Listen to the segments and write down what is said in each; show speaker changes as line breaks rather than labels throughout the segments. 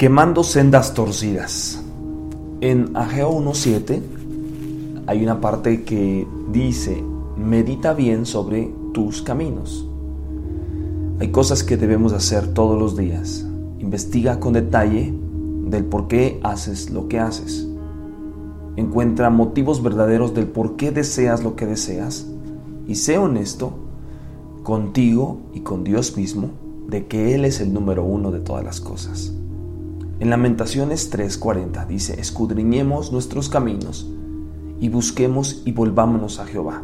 Quemando sendas torcidas. En Ageo 1.7 hay una parte que dice, medita bien sobre tus caminos. Hay cosas que debemos hacer todos los días. Investiga con detalle del por qué haces lo que haces. Encuentra motivos verdaderos del por qué deseas lo que deseas y sé honesto contigo y con Dios mismo de que Él es el número uno de todas las cosas. En Lamentaciones 3:40 dice, escudriñemos nuestros caminos y busquemos y volvámonos a Jehová.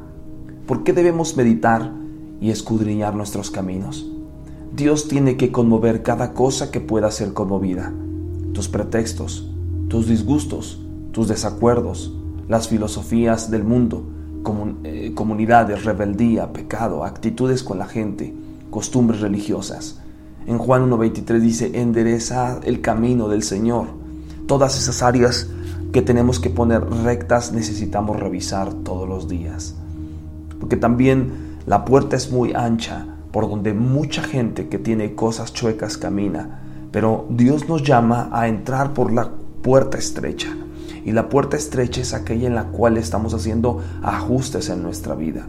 ¿Por qué debemos meditar y escudriñar nuestros caminos? Dios tiene que conmover cada cosa que pueda ser conmovida. Tus pretextos, tus disgustos, tus desacuerdos, las filosofías del mundo, eh, comunidades, rebeldía, pecado, actitudes con la gente, costumbres religiosas. En Juan 1.23 dice, endereza el camino del Señor. Todas esas áreas que tenemos que poner rectas necesitamos revisar todos los días. Porque también la puerta es muy ancha por donde mucha gente que tiene cosas chuecas camina. Pero Dios nos llama a entrar por la puerta estrecha. Y la puerta estrecha es aquella en la cual estamos haciendo ajustes en nuestra vida.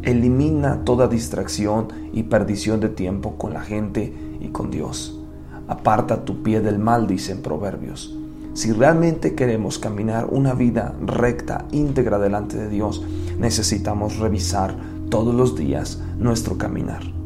Elimina toda distracción y perdición de tiempo con la gente y con Dios. Aparta tu pie del mal, dicen Proverbios. Si realmente queremos caminar una vida recta, íntegra delante de Dios, necesitamos revisar todos los días nuestro caminar.